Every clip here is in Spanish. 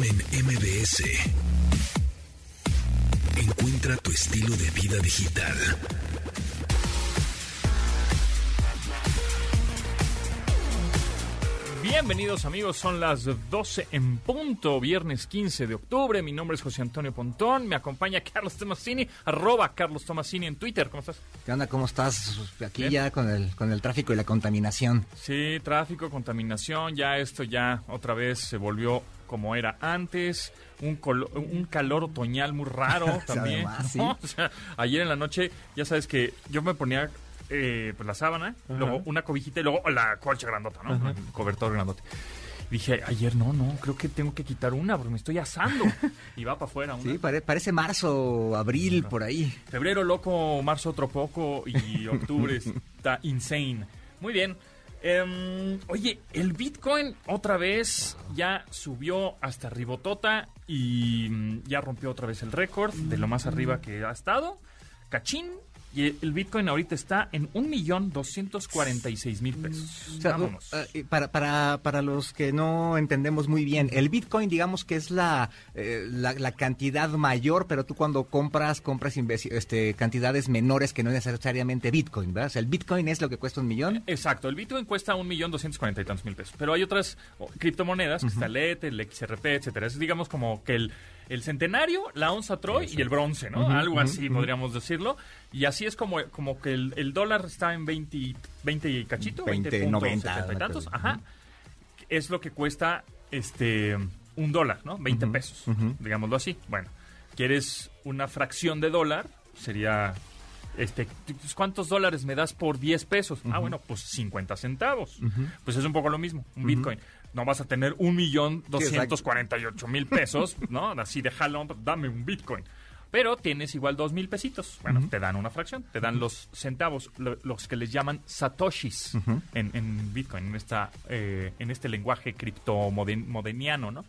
En MBS. Encuentra tu estilo de vida digital. Bienvenidos amigos, son las 12 en punto, viernes 15 de octubre. Mi nombre es José Antonio Pontón, me acompaña Carlos Tomasini, arroba Carlos Tomasini en Twitter. ¿Cómo estás? ¿Qué onda? ¿Cómo estás? Aquí Bien. ya con el, con el tráfico y la contaminación. Sí, tráfico, contaminación, ya esto ya otra vez se volvió como era antes, un, colo- un calor otoñal muy raro también. además, sí. ¿no? O sea, ayer en la noche, ya sabes que yo me ponía eh, pues la sábana, luego una cobijita y luego la colcha grandota, ¿no? Un cobertor grandote. Dije, ayer no, no, creo que tengo que quitar una porque me estoy asando. Y va para afuera una. Sí, pare- parece marzo, abril, por ahí. Febrero loco, marzo otro poco y octubre está insane. Muy bien. Em, oye, el Bitcoin otra vez ya subió hasta ribotota y mm, ya rompió otra vez el récord de lo más arriba que ha estado. Cachín. Y el Bitcoin ahorita está en 1.246.000 pesos. O sea, Vámonos. uh, para, para, para los que no entendemos muy bien, el Bitcoin digamos que es la, eh, la, la cantidad mayor, pero tú cuando compras, compras este, cantidades menores que no necesariamente Bitcoin, ¿verdad? O sea, el Bitcoin es lo que cuesta un millón. Exacto, el Bitcoin cuesta un millón doscientos cuarenta y tantos mil pesos. Pero hay otras oh, criptomonedas, que está el ETH, el XRP, etcétera. Es digamos como que el, el centenario, la onza Troy y el bronce, ¿no? Algo así podríamos decirlo. Y así es como, como que el, el dólar está en 20, 20 y cachito, 20, 20, 90, 70 y tantos. Ajá. Es lo que cuesta este un dólar, ¿no? 20 pesos, digámoslo así. Bueno, ¿quieres una fracción de dólar? Sería este, ¿cuántos dólares me das por 10 pesos? Ah, bueno, pues 50 centavos. Pues es un poco lo mismo, un Bitcoin. No vas a tener un millón doscientos cuarenta y ocho mil pesos, ¿no? Así de jalón, dame un Bitcoin. Pero tienes igual dos mil pesitos. Bueno, te dan una fracción, te dan los centavos, lo- los que les llaman satoshis en, en Bitcoin, en, esta, eh, en este lenguaje criptomodeniano, ¿no?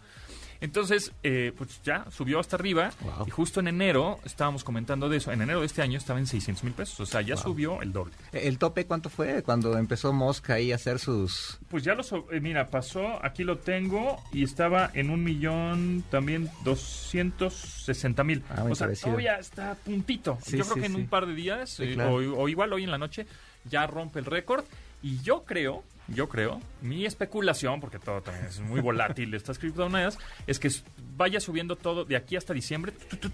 Entonces, eh, pues ya subió hasta arriba Wow. y justo en enero estábamos comentando de eso. En enero de este año estaba en 600 mil pesos, o sea, ya subió el doble. ¿El tope cuánto fue cuando empezó Mosca ahí a hacer sus... Pues ya lo, eh, mira, pasó, aquí lo tengo y estaba en un millón también 260 mil. Ah, o sea, parecido. todavía está a puntito. Sí, Yo creo sí, que en sí. un par de días, eh, claro. o, o igual hoy en la noche, ya rompe el récord. Y yo creo, yo creo, mi especulación, porque todo también es muy volátil estas criptomonedas, es que vaya subiendo todo de aquí hasta diciembre, tu,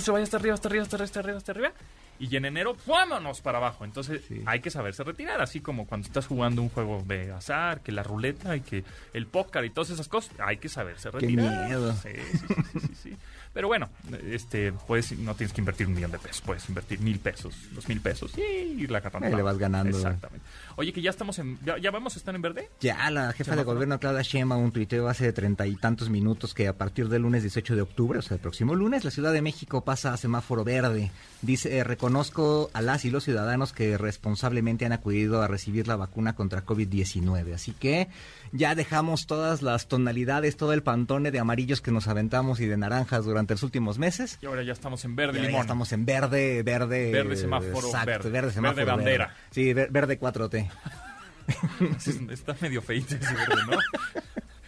se vaya hasta arriba, hasta arriba, hasta arriba, hasta arriba, hasta arriba, y en enero, vámonos para abajo. Entonces Sí. hay que saberse retirar, así como cuando estás jugando un juego de azar, que la ruleta y que el póker y todas esas cosas, hay que saberse Qué retirar. miedo. Sí, sí, sí, sí, sí, sí. Pero bueno, este, puedes, no tienes que invertir un millón de pesos, puedes invertir mil pesos, dos mil pesos y la carrera. Ahí le vas ganando. Exactamente. Oye, que ya estamos en, ya, ya vamos a estar en verde. Ya, la jefa de gobierno Claudia Sheinbaum un tuiteo hace treinta y tantos minutos que a partir del lunes 18 de octubre, o sea, el próximo lunes, la Ciudad de México pasa a semáforo verde. Dice, eh, reconozco a las y los ciudadanos que responsablemente han acudido a recibir la vacuna contra COVID-19. Así que ya dejamos todas las tonalidades, todo el pantone de amarillos que nos aventamos y de naranjas durante los últimos meses. Y ahora ya estamos en verde ya limón. estamos en verde, verde. Verde semáforo exacto, verde. semáforo Verde bandera. Sí, ver- verde 4T. Está medio feito ese verde, ¿no?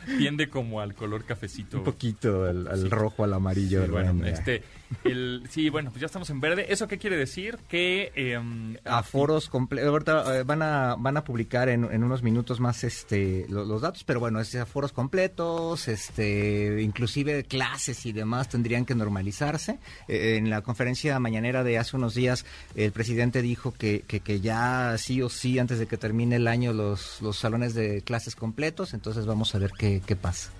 Tiende como al color cafecito. Un poquito al, al rojo, al amarillo. Sí, bueno, este, el, sí, bueno, pues ya estamos en verde. ¿Eso qué quiere decir? Que em, aforos completos. Ahorita eh, van a van a publicar en, unos minutos más este lo- los, datos, pero bueno, es aforos completos, este inclusive clases y demás tendrían que normalizarse. Eh, en la conferencia mañanera de hace unos días, el presidente dijo que, que, que ya sí o sí antes de que termine el año los los salones de clases completos, entonces vamos a ver qué pasa.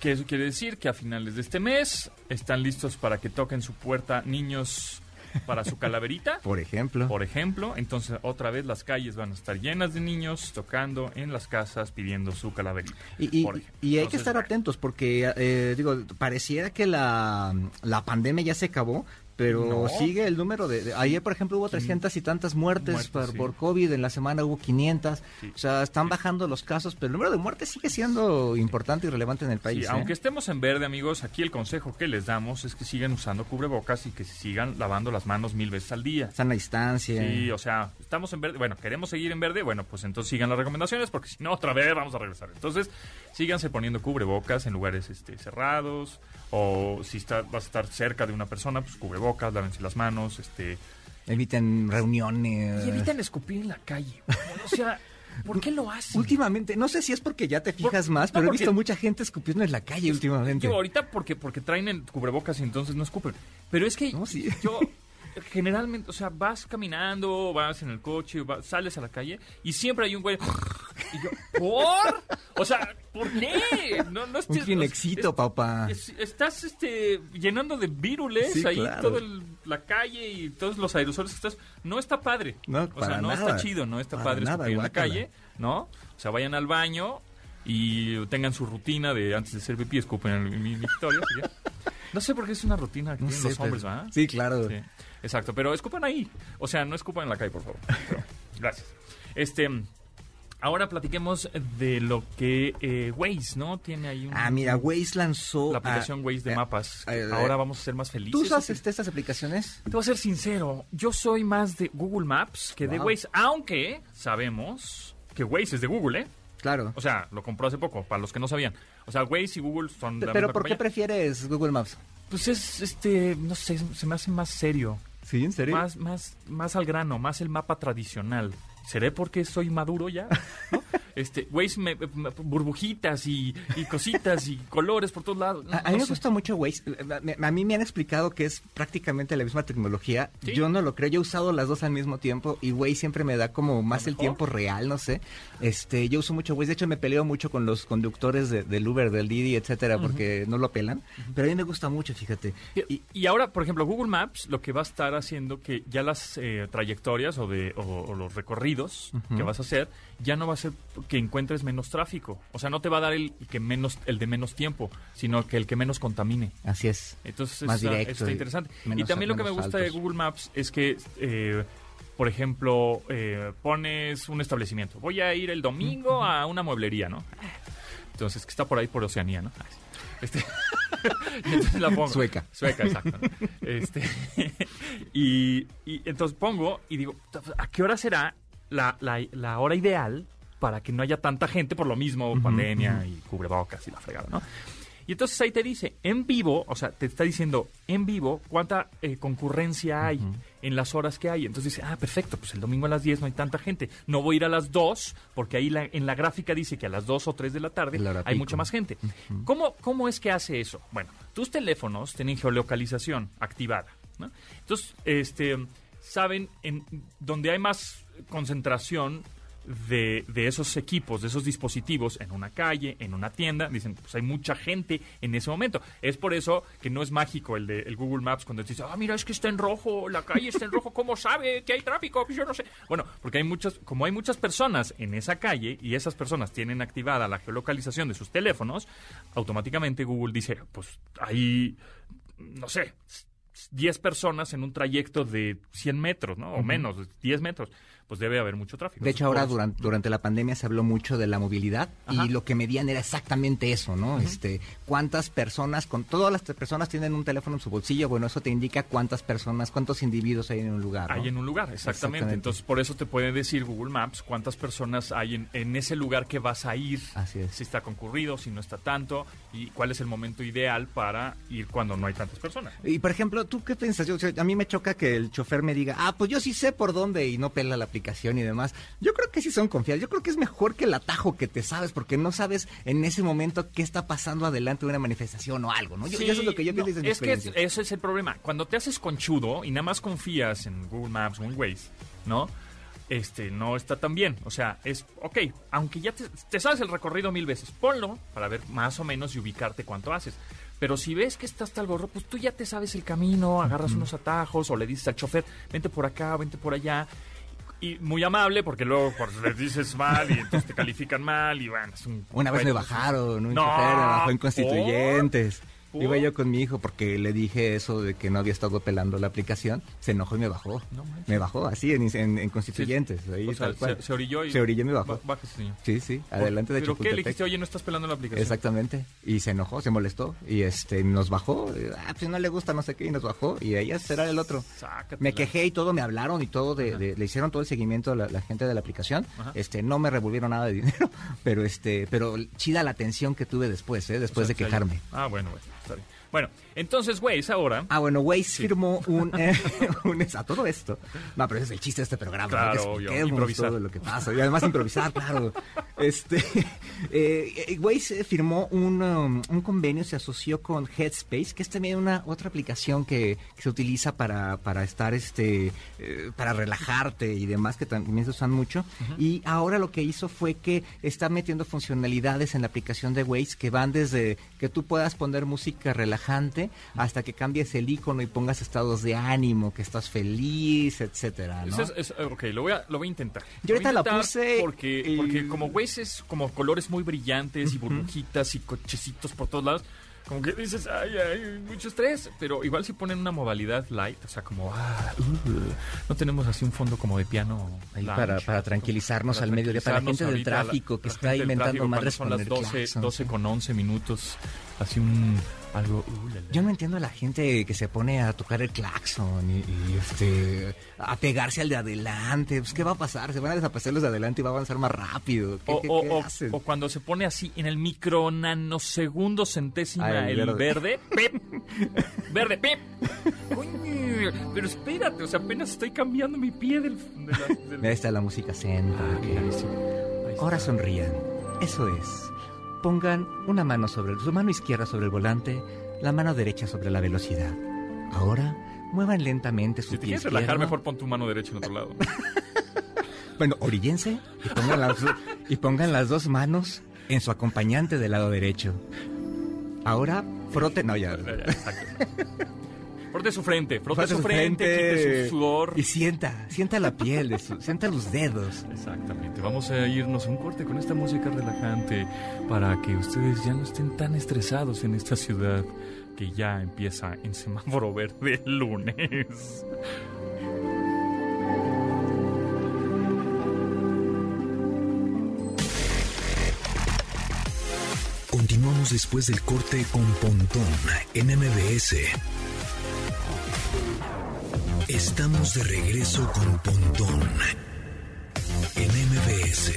Que eso quiere decir que a finales de este mes están listos para que toquen su puerta niños para su calaverita. Por ejemplo. Por ejemplo, entonces otra vez las calles van a estar llenas de niños tocando en las casas pidiendo su calaverita. Y, y- por ejemplo. y hay que estar atentos porque, eh, digo, pareciera que la, la pandemia ya se acabó, pero No. sigue el número de, de- ayer por ejemplo hubo 300 y tantas muertes, Muertes, por, sí. por COVID, en la semana hubo 500, Sí. o sea, están bajando los casos, pero el número de muertes sigue siendo importante y relevante en el país. Sí, ¿eh? aunque estemos en verde, amigos, aquí el consejo que les damos es que sigan usando cubrebocas y que se sigan lavando las manos mil veces al día. Están a distancia. Sí, o sea, estamos en verde. Bueno, queremos seguir en verde. Bueno, pues entonces sigan las recomendaciones porque si no, otra vez vamos a regresar. Entonces, síganse poniendo cubrebocas en lugares este, cerrados o si está, vas a estar cerca de una persona, pues cubrebocas, lávense las manos, este... Eviten reuniones. Y eviten escupir en la calle. O sea, ¿por qué lo hacen? Últimamente, no sé si es porque ya te fijas Por- más, no, pero he visto mucha gente escupiendo en la calle últimamente. Yo ahorita porque, porque traen el cubrebocas y entonces no escupen. Pero es que No, sí. yo generalmente, o sea, vas caminando, vas en el coche, vas- sales a la calle y siempre hay un güey. Y yo, ¿por? O sea, ¿por qué? No, no Un estés- Kleenexito, es- papá. es- estás este, llenando de vírules Sí, ahí claro. toda el- la calle y todos los aerosoles que estás. No está padre. No, o para sea, no nada. está chido, no está Para padre nada, en la calle, ¿no? O sea, vayan al baño y tengan su rutina de antes de hacer pipí, escupen en mi, mi historia. ¿sí? No sé por qué es una rutina que No tienen sé, los hombres, pero- ¿verdad? Sí, claro. Sí, exacto, pero escupan ahí. O sea, no escupan en la calle, por favor. Pero, gracias. Este, ahora platiquemos de lo que eh, Waze, ¿no? Tiene ahí un... Ah, mira, Waze lanzó... La aplicación ah, Waze de mapas. eh, ahora vamos a ser más felices. ¿Tú usas este- estas aplicaciones? Te voy a ser sincero, yo soy más de Google Maps que de. Waze, aunque sabemos que Waze es de Google, ¿eh? Claro. O sea, lo compró hace poco, para los que no sabían. O sea, Waze y Google son de la Pero misma ¿por qué compañía. prefieres Google Maps? Pues es, este, no sé, se me hace más serio. Sí, ¿en serio? Más, más, más al grano, más el mapa tradicional. ¿Seré porque soy maduro ya? ¿No? Este, Waze, me- me- burbujitas y, y cositas y colores por todos lados. No, A, a mí no me sé. gusta mucho Waze. A mí me han explicado que es prácticamente la misma tecnología. Sí. Yo no lo creo. Yo he usado las dos al mismo tiempo y Waze siempre me da como más ¿Lo el tiempo real, no sé. Este, yo uso mucho Waze. De hecho, me peleo mucho con los conductores de- del Uber, del Didi, etcétera, porque no lo pelan. Pero a mí me gusta mucho, fíjate. Y, y ahora, por ejemplo, Google Maps lo que va a estar haciendo que ya las eh, trayectorias o, de, o, o los recorridos que vas a hacer ya no va a ser que encuentres menos tráfico. O sea, no te va a dar el que menos el de menos tiempo, sino que el que menos contamine. Así es. Entonces Más está, directo está interesante. y menos- también lo que me gusta de. Google Maps es que, eh, por ejemplo, eh, pones un establecimiento. Voy a ir el domingo a una mueblería, ¿no? Entonces, que está por ahí por Oceanía, ¿no? Este, y entonces la pongo. Sueca. Sueca, exacto. ¿no? Este, y, y entonces pongo y digo, ¿a qué hora será la, la, la hora ideal para que no haya tanta gente por lo mismo, pandemia y cubrebocas y la fregada, ¿no? Y entonces ahí te dice, en vivo, o sea, te está diciendo en vivo cuánta eh, concurrencia hay en las horas que hay. Entonces dice, ah, perfecto, pues el domingo a las 10 no hay tanta gente. No voy a ir a las 2, porque ahí la- en la gráfica dice que a las 2 o 3 de la tarde hay mucha más gente. ¿Cómo, ¿Cómo es que hace eso? Bueno, tus teléfonos tienen geolocalización activada. ¿no? Entonces, este, saben en donde hay más concentración de, de esos equipos, de esos dispositivos en una calle, en una tienda, dicen, pues hay mucha gente en ese momento. Es por eso que no es mágico el de Google Maps cuando te dice, ah, mira, es que está en rojo, la calle está en rojo, ¿cómo sabe que hay tráfico? Pues yo no sé. Bueno, porque hay muchas, como hay muchas personas en esa calle y esas personas tienen activada la geolocalización de sus teléfonos, automáticamente Google dice, pues ahí, no sé, 10 personas en un trayecto de 100 metros, ¿no? O menos, 10 metros, pues debe haber mucho tráfico. De hecho, ahora durante, durante la pandemia se habló mucho de la movilidad Ajá. y lo que medían era exactamente eso, ¿no? Este, cuántas personas, con todas las personas tienen un teléfono en su bolsillo, bueno, eso te indica cuántas personas, cuántos individuos hay en un lugar. ¿no? Hay en un lugar, exactamente. Exactamente. Entonces, por eso te puede decir Google Maps cuántas personas hay en, en ese lugar que vas a ir. Así es. Si está concurrido, si no está tanto, y cuál es el momento ideal para ir cuando no hay tantas personas. Y por ejemplo, ¿tú qué o sea, a mí me choca que el chofer me diga, ah, pues yo sí sé por dónde y no pela la aplicación y demás. Yo creo que sí son confiables. Yo creo que es mejor que el atajo que te sabes, porque no sabes en ese momento qué está pasando adelante de una manifestación o algo, ¿no? Yo, Sí, eso es lo que yo no, pienso mi Es que ese es el problema. Cuando te haces conchudo y nada más confías en Google Maps o en Waze, ¿no? Este, no está tan bien. O sea, es, ok, aunque ya te, te sabes el recorrido mil veces, ponlo para ver más o menos y ubicarte cuánto haces. Pero si ves que está hasta el gorro, pues tú ya te sabes el camino, agarras unos atajos o le dices al chofer, vente por acá, vente por allá. Y muy amable, porque luego pues, les dices mal y entonces te califican mal y bueno, es un Una vez me bajaron, un No, chofer me bajó en. Constituyentes. ¿Por? Iba yo con mi hijo porque le dije eso de que no había estado pelando la aplicación. Se enojó y me bajó. No me bajó así en, en- en Constituyentes. ahí O sea, tal cual. se, se orilló y... Se orilló y me bajó. Ba- Bájese, señor. Sí, sí, adelante de ¿Pero qué? Le dijiste, oye, no estás pelando la aplicación. Exactamente. Y se enojó, se molestó. Y este nos bajó. Ah, pues no le gusta no sé qué. Y nos bajó. Y ahí será el otro. Sácatela. Me quejé y todo, me hablaron y todo, de, de- le hicieron todo el seguimiento a la, la gente de la aplicación. Ajá. Este, no me revolvieron nada de dinero, pero este, pero chida la atención que tuve después, ¿eh? después O sea, de quejarme. Ah, bueno, bueno, está bien. Bueno, entonces, es ahora... Ah, bueno, Waze firmó un, eh, un- a todo esto. No, pero ese es el chiste de este programa. Claro, ¿no? que obvio, improvisar. todo lo que pasa. Y además improvisar, claro. Este, eh, eh, Waze firmó un, um, un convenio, se asoció con Headspace, que es también una otra aplicación que, que se utiliza para, para estar, este, eh, para relajarte y demás, que también se usan mucho. Y ahora lo que hizo fue que está metiendo funcionalidades en la aplicación de Waze que van desde que tú puedas poner música relajante hasta que cambies el icono y pongas estados de ánimo, que estás feliz, etcétera, ¿no? Es- es- ok, lo voy a, lo voy a intentar. Yo ahorita la intentar puse Porque, porque como Waze es como colores muy brillantes y burbujitas y cochecitos por todos lados, como que dices, ay, ay, mucho estrés. Pero igual si ponen una modalidad light, o sea, como, ah, uh, no tenemos así un fondo como de piano. Ahí lounge, para, para tranquilizarnos al mediodía, para la gente del ahorita, la- tráfico que la está inventando tráfico, con Son las el 12, claxon, 12 sí. con 11 minutos, así un, algo, uh, la, la. Yo no entiendo a la gente que se pone a tocar el claxon y, y, este a pegarse al de adelante. Pues, ¿Qué va a pasar? Se van a desaparecer los de adelante y va a avanzar más rápido. ¿Qué, O, qué- o- qué o- hacen? o cuando se pone así en el micro nanosegundo centésima el el, verde. verde. ¡pip! verde, pip. Coño, pero espérate, o sea, apenas estoy cambiando mi pie del... de la- del- Ahí está la música zen. Ah. Ahora sonrían. Eso es. Pongan una mano sobre su mano izquierda sobre el volante, la mano derecha sobre la velocidad. Ahora muevan lentamente su Si te quieres relajar, mejor pon tu mano derecha en otro lado. Bueno, oríllense y pongan, las, y pongan las dos manos en su acompañante del lado derecho. Ahora froten. No, ya. Ya. Frote su frente, frote Frote su frente, quite su sudor. Y sienta, sienta la piel, de su- sienta los dedos. Exactamente. Vamos a irnos a un corte con esta música relajante para que ustedes ya no estén tan estresados en esta ciudad que ya empieza en semáforo verde el lunes. Continuamos después del corte con Pontón en MBS. Estamos de regreso con Pontón en MBS.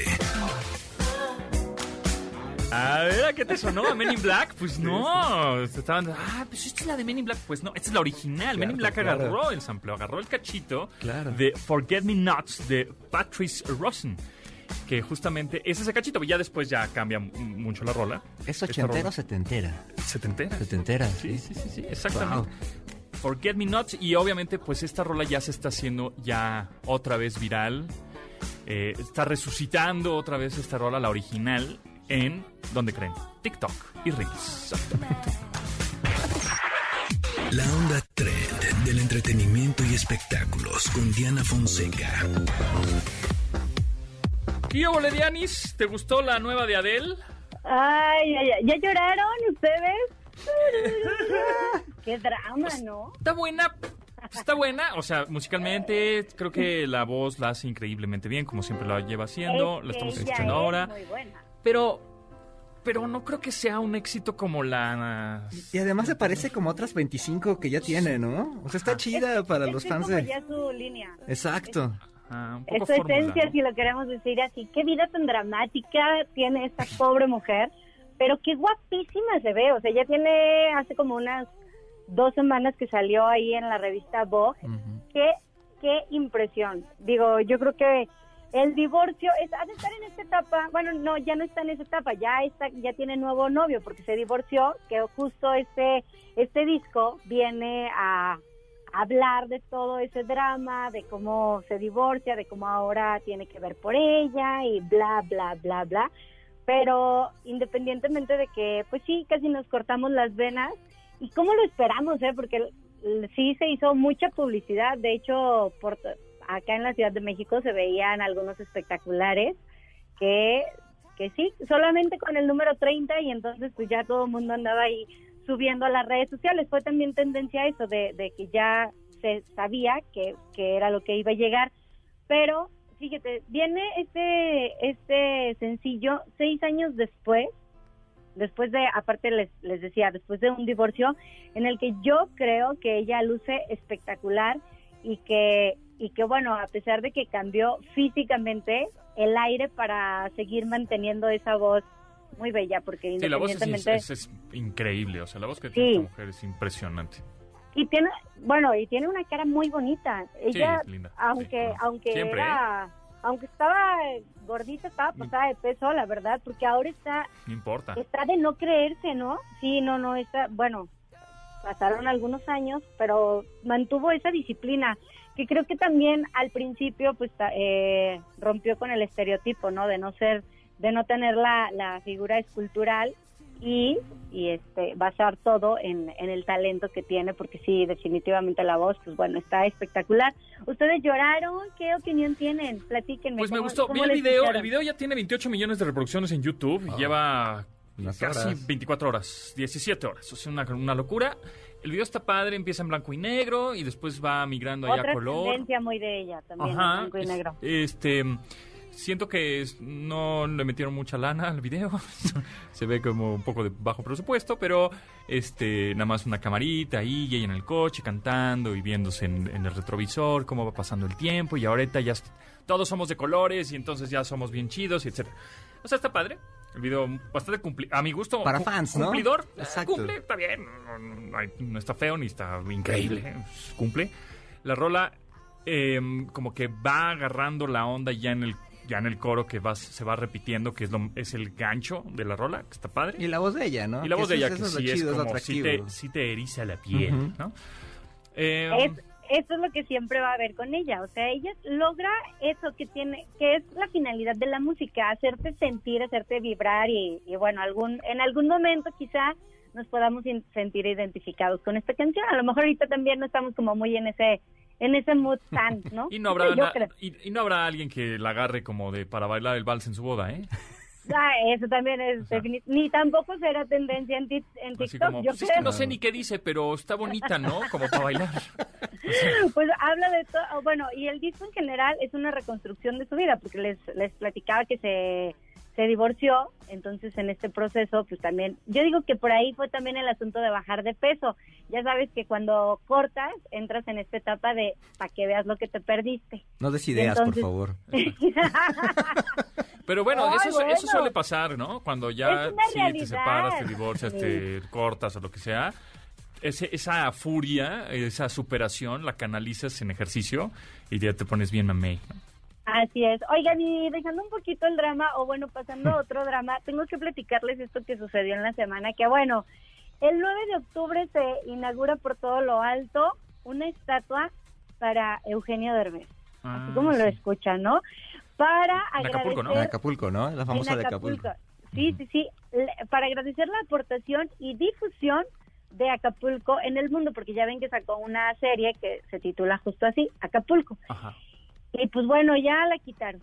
A ver, ¿a qué te sonó? ¿A Men in Black? Pues no. Estaban, ah, pues esta es la de Men in Black. Pues no, esta es la original. Men in Black claro. agarró el sampleo, agarró el cachito Claro. de Forget Me Nots de Patrice Rosen. Que justamente es ese cachito, ya después ya cambia mucho la rola. ¿Es ochentera o setentera? Setentera. Setentera, Sí, sí. sí, sí, sí, exactamente. Forget Me Not y obviamente pues esta rola ya se está haciendo ya otra vez viral. Eh, está resucitando otra vez esta rola, la original, en, ¿dónde creen? TikTok y Reels. La onda trend del entretenimiento y espectáculos con Diana Fonseca. ¿Qué hubo, Dianis? ¿Te gustó la nueva de Adele? Ay, ay, ay, ¿ya lloraron ustedes? Qué drama, ¿no? Está buena, está buena. O sea, musicalmente creo que la voz la hace increíblemente bien, como siempre la lleva haciendo. Es La estamos escuchando es ahora. Muy buena. Pero, pero no creo que sea un éxito como la... Y además se parece como otras 25 que ya tiene, ¿no? O sea, está chida para Es los fans como de... ya su línea. Exacto. ah, un Es su fórmula, esencia, ¿no? si lo queremos decir así. Qué vida tan dramática tiene esta pobre mujer, pero qué guapísima se ve. O sea, ella tiene hace como unas dos semanas que salió ahí en la revista Vogue. Qué, qué impresión. Digo, yo creo que el divorcio es, ha de estar en esta etapa, bueno, no, ya no está en esa etapa, ya está, ya tiene nuevo novio porque se divorció, que justo este, este disco viene a hablar de todo ese drama, de cómo se divorcia, de cómo ahora tiene que ver por ella y bla, bla, bla, bla. Pero independientemente de que, pues sí, casi nos cortamos las venas, y cómo lo esperamos, ¿eh? Porque sí se hizo mucha publicidad, de hecho, por, acá en la Ciudad de México se veían algunos espectaculares que, que sí, solamente con el número 30 y entonces pues ya todo el mundo andaba ahí subiendo a las redes sociales. Fue también tendencia eso, de, de que ya se sabía que, que era lo que iba a llegar. Pero fíjate, viene este, este sencillo seis años después, después de, aparte les, les decía, después de un divorcio, en el que yo creo que ella luce espectacular y que, y que bueno, a pesar de que cambió físicamente, el aire para seguir manteniendo esa voz muy bella, porque Sí, la voz es, independientemente... es- es increíble, o sea, la voz que tiene esta mujer es impresionante. Y tiene, bueno, y tiene una cara muy bonita. Ella, linda, aunque, sí, aunque Siempre, ¿eh? era, aunque estaba gordita, estaba pasada de peso, la verdad, porque ahora está, No importa. está de no creerse, ¿no? Sí, no, no, está, bueno, pasaron algunos años, pero mantuvo esa disciplina, que creo que también al principio, pues, eh, rompió con el estereotipo, ¿no? De no ser, de no tener la, la figura escultural y, y este basar todo en, en el talento que tiene, porque sí, definitivamente la voz, pues bueno, está espectacular. ¿Ustedes lloraron? ¿Qué opinión tienen? Platíquenme. Pues me ¿cómo- gustó. Vi el video. escucharon? El video ya tiene 28 millones de reproducciones en YouTube. y Ah. Lleva casi horas. 24 horas, 17 horas. O sea, una, una locura. El video está padre, empieza en blanco y negro y después va migrando allá Otra a color. tendencia muy de ella también, en Ajá. blanco y es- negro. Este. Siento que es- no le metieron mucha lana al video. Se ve como un poco de bajo presupuesto, pero este nada más una camarita ahí y ella en el coche cantando y viéndose en, en el retrovisor cómo va pasando el tiempo y ahorita ya todos somos de colores y entonces ya somos bien chidos y etcétera. O sea, está padre. El video bastante cumplido. A mi gusto. Para fans, ¿no? Cumplidor. Exacto. Cumple, está bien. No, no hay- no está feo ni está increíble. Cumple. La rola eh, como que va agarrando la onda ya en el ya en el coro que va, se va repitiendo, que es, lo, es el gancho de la rola, que está padre. Y la voz de ella, ¿no? Y la voz de ella, que sí es chido, es lo como, sí atractivo. te, sí te eriza la piel. ¿no? Eh, Es, eso es lo que siempre va a haber con ella, o sea, ella logra eso que tiene, que es la finalidad de la música, hacerte sentir, hacerte vibrar y, y bueno, algún, en algún momento quizá nos podamos in- sentir identificados con esta canción. A lo mejor ahorita también no estamos como muy en ese, en ese mood tan, ¿no? y, no habrá na- y, y no habrá alguien que la agarre como de para bailar el vals en su boda, ¿eh? Ah, eso también es sea. definit- ni tampoco será tendencia en, tic- en TikTok. como, Yo pues es creo que no sé ni qué dice, pero está bonita, ¿no? Como para bailar. Pues habla de todo, bueno, y el disco en general es una reconstrucción de su vida, porque les, les platicaba que se, se divorció, entonces en este proceso, pues también, yo digo que por ahí fue también el asunto de bajar de peso. Ya sabes que cuando cortas, entras en esta etapa de para que veas lo que te perdiste. No des ideas, Entonces- por favor. Pero bueno, Ay, eso, suele pasar, ¿no? Cuando ya sí, te separas, te divorcias, Sí. te cortas o lo que sea. Ese, esa furia, esa superación, la canalizas en ejercicio y ya te pones bien mamey. ¿no? Así es. Oigan, y dejando un poquito el drama, o bueno, pasando a otro drama, tengo que platicarles esto que sucedió en la semana, que bueno, el 9 de octubre se inaugura por todo lo alto una estatua para Eugenio Derbez. Ah, así como lo escuchan, ¿no? Para En agradecer... Acapulco, ¿no? En Acapulco, ¿no? La famosa en de Acapulco. Sí, sí, sí. Para agradecer la aportación y difusión de Acapulco en el mundo, porque ya ven que sacó una serie que se titula justo así, Acapulco. Ajá. Y pues bueno, ya la quitaron.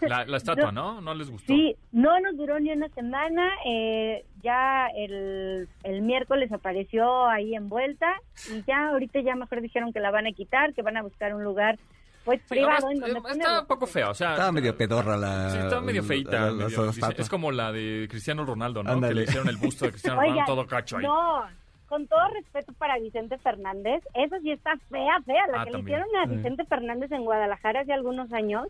La, la estatua, ¿no? No les gustó. Sí, no nos duró ni una semana. eh, ya el, el miércoles apareció ahí envuelta y ya ahorita ya mejor dijeron que la van a quitar, que van a buscar un lugar pues Sí, privado ahora en donde está, está un poco fea, o sea... Estaba medio pedorra la... Sí, estaba medio feita. la- la- medio- la es como la de Cristiano Ronaldo, ¿no? Ándale. Que le hicieron el busto de Cristiano Ronaldo todo cacho ahí. No, con todo respeto para Vicente Fernández, esa sí está fea, fea. La Ah, que también. le hicieron a. Vicente Fernández en Guadalajara hace algunos años,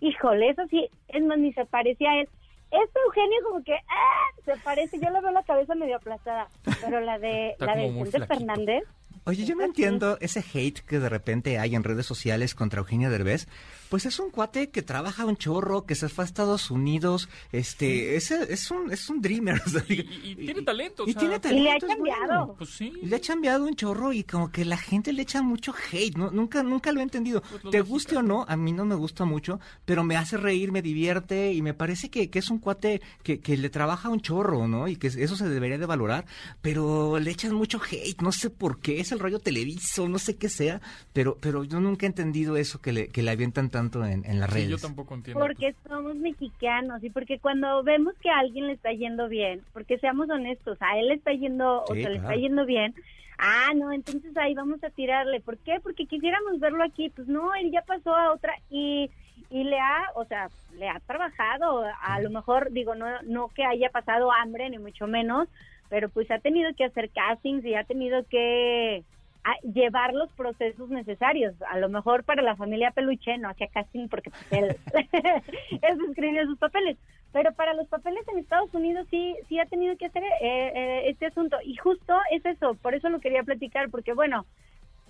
híjole, eso sí, es más, ni se parecía a él. Este Eugenio como que ¡ah! se parece, yo le veo la cabeza medio aplastada, pero la de, la de Vicente flaquito. Fernández, Oye, yo no entiendo ese hate que de repente hay en redes sociales contra Eugenio Derbez. Pues es un cuate que trabaja un chorro, que se fue a Estados Unidos, este, ese es un, es un dreamer. o sea, Y, y tiene talento, o y sea, tiene y talento. le ha es cambiado. bueno. Pues sí. Y le ha cambiado un chorro y como que la gente le echa mucho hate, ¿no? Nunca, nunca lo he entendido. Pues los Te guste o no, a mí no me gusta mucho, pero me hace reír, me divierte y me parece que, que es un cuate que, que le trabaja un chorro, ¿no? Y que eso se debería de valorar, pero le echan mucho hate, no sé por qué, es el rollo televiso, no sé qué sea, pero, pero yo nunca he entendido eso que le, que le avientan tanto tanto en, en las Sí, redes? yo tampoco entiendo. Porque somos mexicanos y porque cuando vemos que a alguien le está yendo bien, porque seamos honestos, a él le está yendo o se le está claro. yendo bien, ah, no, entonces ahí vamos a tirarle. ¿Por qué? Porque quisiéramos verlo aquí. Pues no, él ya pasó a otra y, y le ha, o sea, le ha trabajado. A lo mejor, digo, no, no que haya pasado hambre, ni mucho menos, pero pues ha tenido que hacer castings y ha tenido que a- llevar los procesos necesarios. A lo mejor para la familia Peluche no hacía casting porque pues, él, él sus papeles, pero para los papeles en Estados Unidos sí sí ha tenido que hacer eh, eh, este asunto. Y justo es eso, por eso lo quería platicar porque bueno,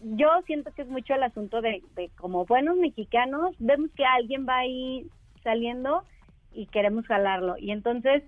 yo siento que es mucho el asunto de, de como buenos mexicanos vemos que alguien va ahí saliendo y queremos jalarlo. Y entonces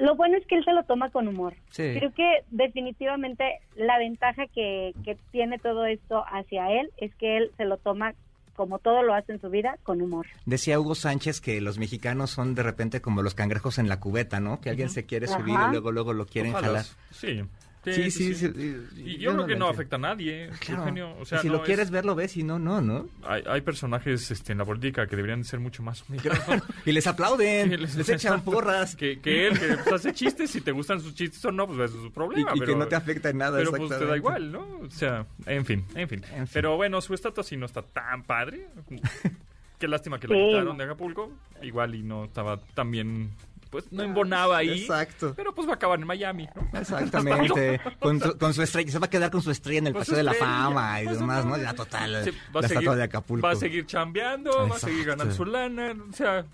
lo bueno es que él se lo toma con humor. Sí. Creo que definitivamente la ventaja que, que tiene todo esto hacia él es que él se lo toma como todo lo hace en su vida, con humor. Decía Hugo Sánchez que los mexicanos son de repente como los cangrejos en la cubeta, ¿no? Que alguien se quiere subir Ajá. y luego luego lo quieren Ojalá. jalar. Sí. Sí, sí, sí. Y yo, creo que no afecta a nadie, Claro. Eugenio. O sea, Y si no lo es- quieres ver, lo ves y no, no, ¿no? Hay, hay personajes este, en la política que deberían ser mucho más mexicanos. Y les aplauden, les, les- echan exacto. porras. que, que él, que pues, hace chistes, si te gustan sus chistes o no, pues eso es su problema. y pero, que no te afecta en nada, Pero pues te da igual, ¿no? O sea, en fin, en fin. En fin. Pero bueno, su estatua sí no está tan padre. Qué lástima que la quitaron de Acapulco. Igual y no estaba tan bien, pues no embonaba ahí. Exacto. Pero pues va a acabar en Miami, ¿no? Exactamente. con, su, con su estrella. Se va a quedar con su estrella en el Paseo de la Fama y pues, demás, ¿no? Ya total. Sí, la estatua de Acapulco. Va a seguir chambeando, va a seguir ganando su lana. O sea,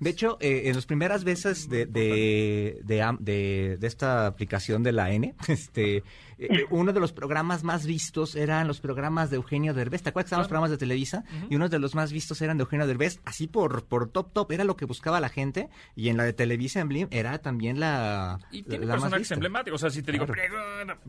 De hecho, eh, en las primeras veces de, de, de, de- de esta aplicación de la N, este, eh, uno de los programas más vistos eran los programas de Eugenio Derbez. ¿Te acuerdas que estaban los programas de Televisa? Y uno de los más vistos eran de Eugenio Derbez, así por, por top top, era lo que buscaba la gente. Y en la de Televisa en Blim era también la, y tiene la personajes emblemáticos. O sea, si te digo,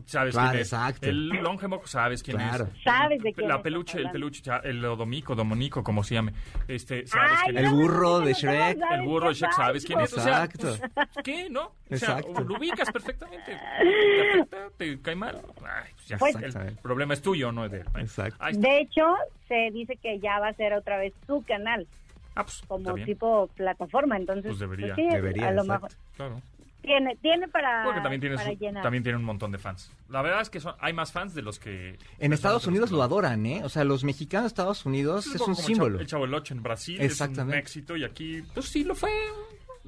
sabes Claro, quién es. exacto. El Longemo, sabes quién Claro. es. Sabes de quién La peluche, el peluche, el Odomico, Domonico, como se llame. Este, sabes Ay, quién El es. no, burro de Shrek. ¿sabes El burro de Shaq, ¿sabes quién es? O sea, Exacto. pues, ¿qué? ¿No? O sea, Exacto. lo ubicas perfectamente. ¿Te afecta? ¿Te cae mal? Ay, pues ya, Pues- el problema es tuyo, no es de él. Exacto. De hecho, se dice que ya va a ser otra vez su canal, Ah, pues, como tipo plataforma. Entonces, Pues debería. sí, Debería, a lo mejor Claro. tiene, tiene para, Porque también tiene, para su- llenar. también tiene un montón de fans. La verdad es que son, hay más fans de los que... En Estados Unidos lo adoran, ¿eh? O sea, los mexicanos de Estados Unidos Es un símbolo. El Chavo, el Chavo del Ocho en Brasil es un Exactamente. éxito y aquí, pues sí lo fue.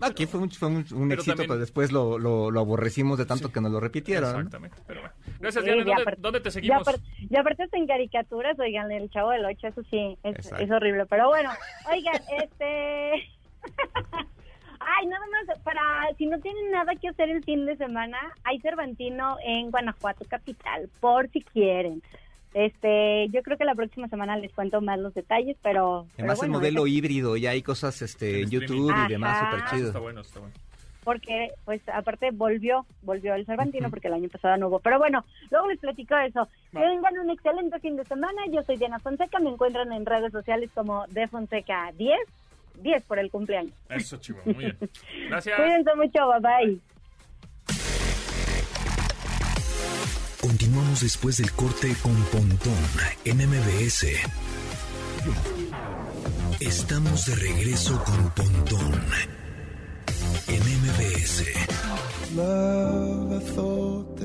Aquí fue un, fue un, un Pero éxito, también- pero después lo, lo, lo aborrecimos de tanto Sí. que nos lo repitieron. Exactamente. Pero bueno. Gracias, Diana. ¿Dónde, aparte- dónde te Y seguimos? aparte, y aparte en caricaturas, oigan, el chavo del 8, eso sí, es, es horrible. Pero bueno, oigan, este... Ay, nada más, para si no tienen nada que hacer el fin de semana, hay Cervantino en Guanajuato Capital, por si quieren. Este, yo creo que la próxima semana les cuento más los detalles, pero... pero Además, bueno, el modelo híbrido, ya hay cosas este, en. YouTube y demás súper chido. está bueno, está bueno. porque pues aparte volvió, volvió el Cervantino porque el año pasado no hubo. Pero bueno, luego les platico eso. Que tengan un excelente fin de semana. Yo soy Diana Fonseca, me encuentran en redes sociales como de Fonseca 10, 10 por el cumpleaños. Eso, chivo. Muy bien. Gracias. Cuídense mucho, bye bye. Después del corte con Pontón en MBS. Estamos de regreso con Pontón en MBS.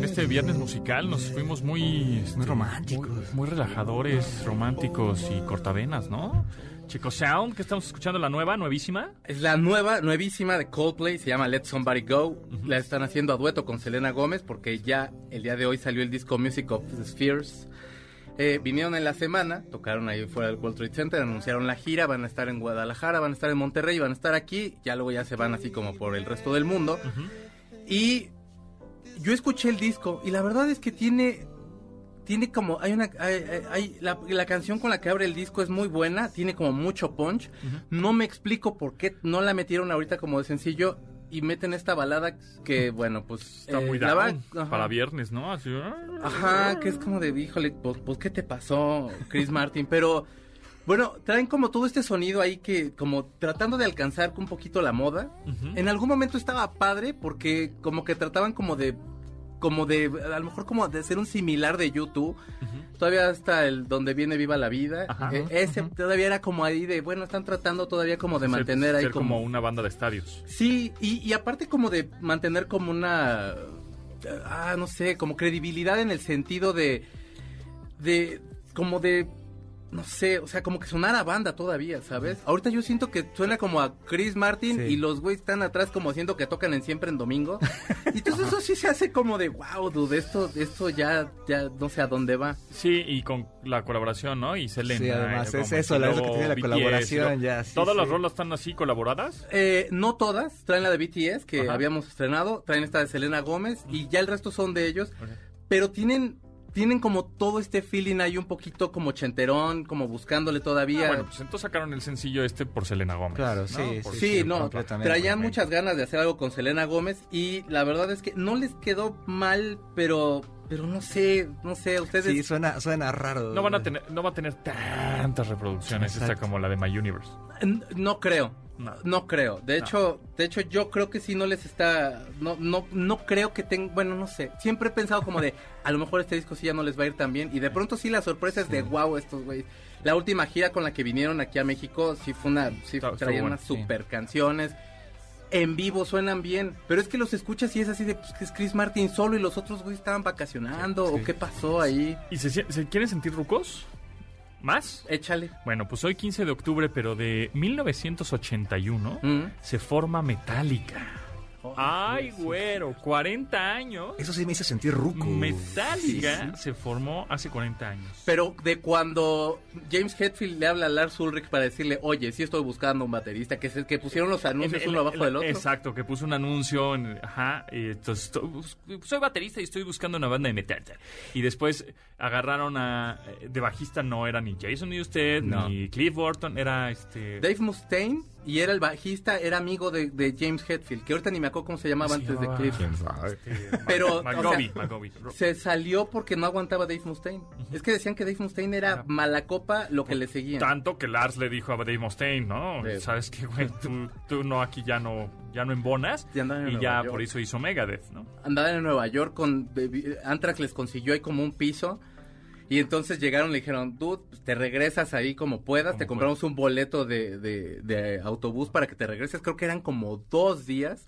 Este viernes musical nos fuimos muy... este, Muy románticos. Muy, muy relajadores, románticos y cortavenas, ¿no? Chico Sound, que estamos escuchando la nueva, nuevísima. Es la nueva, nuevísima de Coldplay, se llama Let Somebody Go. La están haciendo a dueto con Selena Gómez porque ya el día de hoy salió el disco Music of the Spheres. Eh, vinieron en la semana, tocaron ahí fuera del World Trade Center, anunciaron la gira, van a estar en Guadalajara, van a estar en Monterrey, van a estar aquí, ya luego ya se van así como por el resto del mundo. Y yo escuché el disco y la verdad es que tiene tiene como hay una hay, la, la canción con la que abre el disco es muy buena tiene como mucho punch no me explico por qué no la metieron ahorita como de sencillo y meten esta balada que bueno pues Está eh, muy down va- para viernes, ¿no? Así, ah, Ajá, que es como de, híjole, pues, pues, ¿qué te pasó, Chris Martin? Pero, bueno, traen como todo este sonido ahí que, como tratando de alcanzar un poquito la moda. En algún momento estaba padre porque como que trataban como de como de, a lo mejor como de ser un similar de YouTube. Todavía hasta el donde viene Viva la Vida. Ajá. Eh, ese todavía era como ahí de, bueno, están tratando todavía como de mantener ahí ser como... como una banda de estadios. Sí, y, y aparte como de mantener como una... Ah, no sé, como credibilidad en el sentido de... De... Como de... No sé, o sea, como que sonara banda todavía, ¿sabes? Ahorita yo siento que suena como a Chris Martin Sí. y los güeyes están atrás como haciendo que tocan en siempre en domingo. Y entonces eso sí se hace como de, wow, dude, esto, esto ya, ya no sé a dónde va. Sí, y con la colaboración, ¿no? Y Selena. Sí, además, eh, es eso, luego eso que tiene la BTS, colaboración, ya, sí, ¿Todas las rolas están así colaboradas? Eh, no todas, traen la de BTS que Ajá. habíamos estrenado, traen esta de Selena Gómez y ya el resto son de ellos, pero tienen tienen como todo este feeling ahí un poquito como chenterón, como buscándole todavía. Ah, bueno, pues entonces sacaron el sencillo este por Selena Gómez. Claro, ¿no? sí, Por- sí, Sí, no, traían muchas ganas de hacer algo con Selena Gómez y la verdad es que no les quedó mal, pero pero no sé, no sé, ustedes Sí, suena, suena raro. No van a tener, no va a tener tantas reproducciones esta Exacto. como la de My Universe. No creo. No. No, creo. De hecho, de hecho yo creo que sí no les está no no no creo que tengan, bueno, no sé. Siempre he pensado como de a lo mejor este disco sí ya no les va a ir tan bien y de pronto sí la sorpresa es de wow estos güeyes. La última gira con la que vinieron aquí a México sí fue una sí estuvo traían bueno, unas sí. super canciones. En vivo suenan bien, pero es que los escuchas y es así de pues, que es Chris Martin solo y los otros güeyes estaban vacacionando o qué pasó ahí. ¿Y se, se quieren sentir rucos? ¿Más? Échale. Bueno, pues hoy 15 de octubre, pero de 1981, Mm. se forma Metallica. Oh, Ay, güero, 40 años. Eso sí me hizo sentir ruco. Metallica se formó hace 40 años. Pero de cuando James Hetfield le habla a Lars Ulrich para decirle, oye, sí estoy buscando un baterista, que, se, que pusieron los anuncios El- uno el- abajo del otro. Exacto, que puso un anuncio, en, ajá, y entonces, estoy bus- soy baterista y estoy buscando una banda de metal. Y después agarraron a, de bajista no era ni Jason Newsted, No. ni Cliff Burton, era este... Dave Mustaine y era el bajista, era amigo de, de James Hetfield, que ahorita ni me acuerdo cómo se llamaba antes de Cliff. este, Pero, McGovey, o sea, McGovey. Se salió porque no aguantaba Dave Mustaine. Es que decían que Dave Mustaine era mala copa lo que le seguía. Tanto que Lars le dijo a Dave Mustaine, ¿no? Sí. Sabes que, güey, tú, tú no, aquí ya no, ya no embonas. Y Nueva ya York. por eso hizo Megadeth, ¿no? andaban en Nueva York con Anthrax les consiguió ahí como un piso y entonces llegaron y le dijeron, dude, pues, te regresas ahí como puedas, Como te compramos un boleto de, de- de autobús para que te regreses, creo que eran como dos días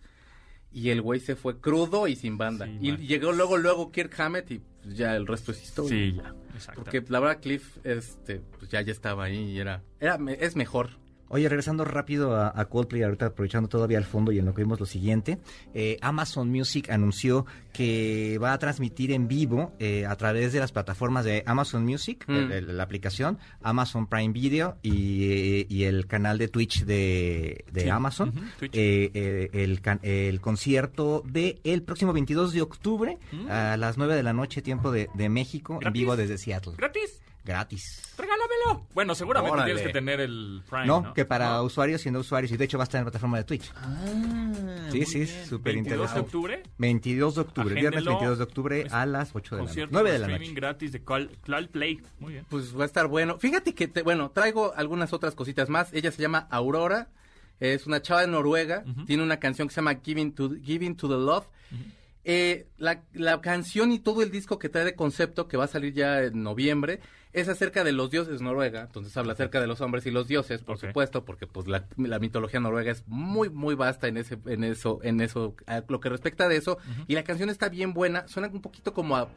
y el güey se fue crudo y sin banda. Sí, y man. llegó luego, luego Kirk Hammett y pues, ya el resto es historia. Sí, ya, exacto. Porque la verdad Cliff este, pues, ya, ya estaba ahí y era, era, es mejor. Oye, regresando rápido a, a Coldplay, ahorita aprovechando todavía el fondo y en lo que vimos lo siguiente, eh, Amazon Music anunció que va a transmitir en vivo eh, a través de las plataformas de Amazon Music, Mm. el- el- la aplicación, Amazon Prime Video y, eh, y el canal de Twitch de, de Sí. Amazon, Twitch. eh, eh, el, concierto de el próximo 22 de octubre Mm. a las 9 de la noche, tiempo de, de México, en vivo desde Seattle. ¿Gratis? Gratis. Regálamelo. Bueno, seguramente Órale. tienes que tener el Prime, No, ¿no? que para No. usuarios y no usuarios, y de hecho va a estar en la plataforma de Twitch. Ah, Sí, sí, súper 22 de interesante. octubre, 22 de octubre, viernes Agéndenlo. 22 de octubre a las 8 de la noche. concierto 9 por de la streaming noche. gratis de Call, Cloud Play. Muy bien. Pues va a estar bueno. Fíjate que, te- bueno, traigo algunas otras cositas más. Ella se llama Aurora. Es una chava de Noruega. Tiene una canción que se llama Giving to, Giving to the Love. Eh, la, la canción y todo el disco que trae de concepto, que va a salir ya en noviembre, es acerca de los dioses noruega. Entonces habla acerca de los hombres y los dioses, por supuesto, porque pues la, la mitología noruega es muy, muy vasta en ese, en eso, en eso, a lo que respecta de eso. Y la canción está bien buena. Suena un poquito como a,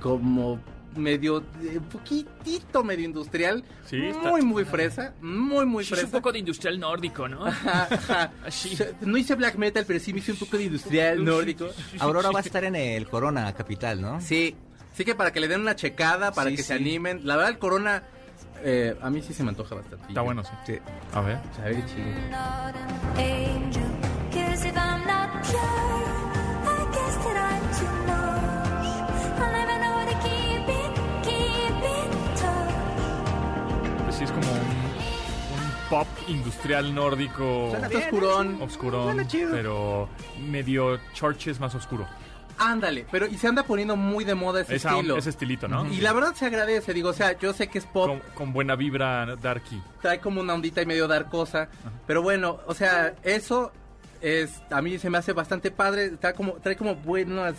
como medio, eh, un poquitito medio industrial. Sí, está- muy, muy fresa, muy, muy Sí, es fresa. un poco de industrial nórdico, ¿no? Ajá, ajá. Así. No hice black metal, pero sí me hice un poco de industrial nórdico. Aurora va a estar en el Corona Capital, ¿no? Sí, sí que para que le den una checada, para Sí, que se animen. La verdad, el Corona, eh, a mí sí se me antoja bastante. Está bueno, sí. Sí. A ver. A ver, chido. Pop industrial nórdico. Suena oscurón. Oscurón, Suena chido. pero medio churches más oscuro. Ándale, pero y se anda poniendo muy de moda ese Esa- estilo. ese estilito, ¿no? Y la verdad se agradece, digo, o sea, yo sé que es pop, Con, con buena vibra darky. trae como una ondita y medio dar cosa, pero bueno, o sea, eso es a mí se me hace bastante padre, está como trae como buenas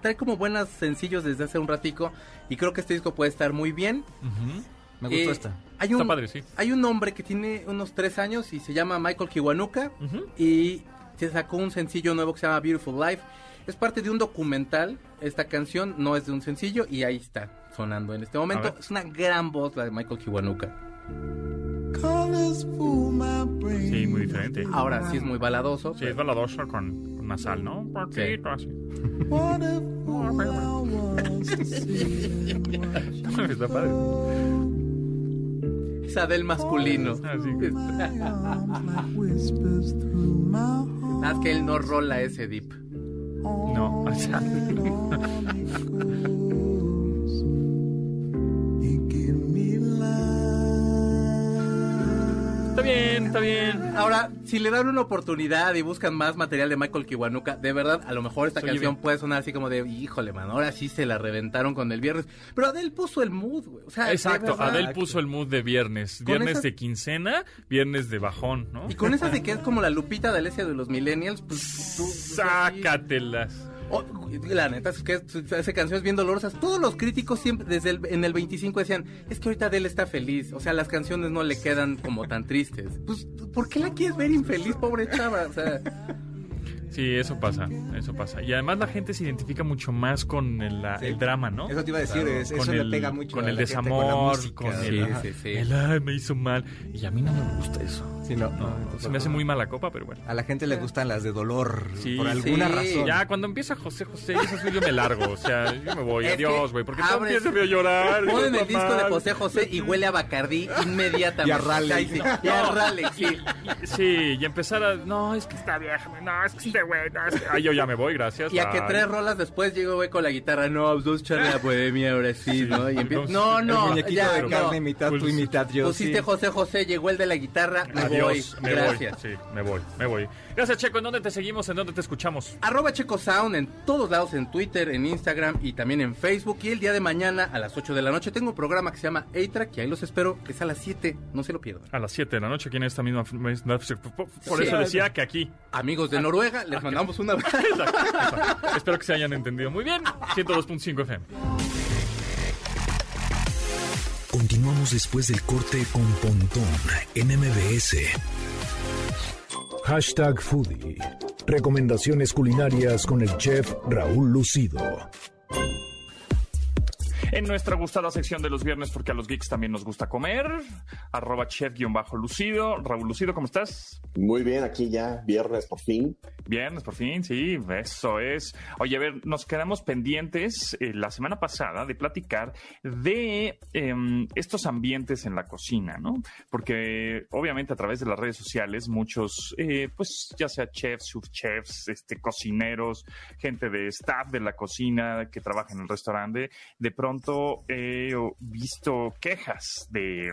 trae como buenas sencillos desde hace un ratico y creo que este disco puede estar muy bien. Ujú. Me gustó Eh, esta. Hay Está un, padre, sí. Hay un hombre que tiene unos tres años y se llama Michael Kiwanuka Ujú. y se sacó un sencillo nuevo que se llama Beautiful Life. Es parte de un documental. Esta canción no es de un sencillo y ahí está sonando en este momento. Es una gran voz la de Michael Kiwanuka. Sí, muy diferente. Ahora sí es muy baladoso. Sí, es baladoso con, con nasal, ¿no? Un poquito así. Está padre. Es Adel masculino. Así. Nada más que él no rola ese dip. No, o sea, bien, está bien. Ahora, si le dan una oportunidad y buscan más material de Michael Kiwanuka, de verdad, a lo mejor esta canción bien. puede sonar así como de, híjole, man, ahora sí se la reventaron con el viernes. Pero Adel puso el mood, güey. O sea, Exacto. Adel puso el mood de viernes. Viernes esas- de quincena, viernes de bajón, ¿no? Y con esa de que es como la Lupita de Alesia de los Millennials, pues tú... Sácatelas. Oh, la neta es que es- esa canción es bien dolorosa. Todos los críticos siempre desde el, en el 25 decían, es que ahorita Adele está feliz. O sea, las canciones no le quedan como tan tristes. Pues, ¿por qué la quieres ver infeliz, pobre chava? O sea, Sí, eso pasa, eso pasa. Y además la gente se identifica mucho más con el, la- Sí. el drama, ¿no? Eso te iba a decir, es- eso el, le pega mucho con a el la gente, con la desamor, música, con sí, el, sí. el, "Ay, me hizo mal. Y a mí no me gusta eso. Sí, no, No, no, se me hace muy mala copa, pero bueno. A la gente le gustan las de dolor, Sí, por alguna sí. razón. Ya, cuando empieza José José, eso yo me largo. O sea, yo me voy. Es Adiós, güey. Porque todo empieza a llorar. ponen el disco de. José José y huele a Bacardí inmediatamente. Y a Raleigh. Sí, y a Raleigh, sí. Sí, y empezar a. No, es que está vieja. No, es que este güey. No, es que... Ay, yo ya me voy, gracias. Y a que tres rolas después llego güey con la guitarra, no, pues dos echarle la bohemia ahora sí, ¿no? Y empiezo, no, El no, muñequito ya, de no. carne, mitad tú y mitad yo. Pusiste sí. José José, llegó el de la guitarra, me Adiós, voy. me Gracias. voy. Sí, me voy, me voy. Gracias, Checo. ¿En dónde te seguimos? ¿En dónde te escuchamos? Arroba Checo Sound en todos lados, en Twitter, en Instagram y también en Facebook. Y el día de mañana a las 8 de la noche tengo un programa que se llama A-Track y ahí los espero. Es a las 7, no se lo pierdan. A las 7 de la noche, aquí en esta misma. Por Sí. eso decía que aquí. Amigos de Noruega, les mandamos un abrazo. Exacto, exacto. Espero que se hayan entendido muy bien. 102.5 FM. Continuamos después del corte con Pontón en MBS. Hashtag Foodie. Recomendaciones culinarias con el chef Raúl Lucido. En nuestra gustada sección de los viernes, porque a los geeks también nos gusta comer, arroba chef-lucido. Raúl Lucido, ¿cómo estás? Muy bien, aquí ya, viernes por fin. Viernes, por fin, sí, eso es. Oye, a ver, nos quedamos pendientes eh, la semana pasada de platicar de em, estos ambientes en la cocina, ¿no? Porque obviamente a través de las redes sociales muchos, eh, pues ya sea chefs, subchefs, este, cocineros, gente de staff de la cocina que trabaja en el restaurante, de pronto he visto quejas de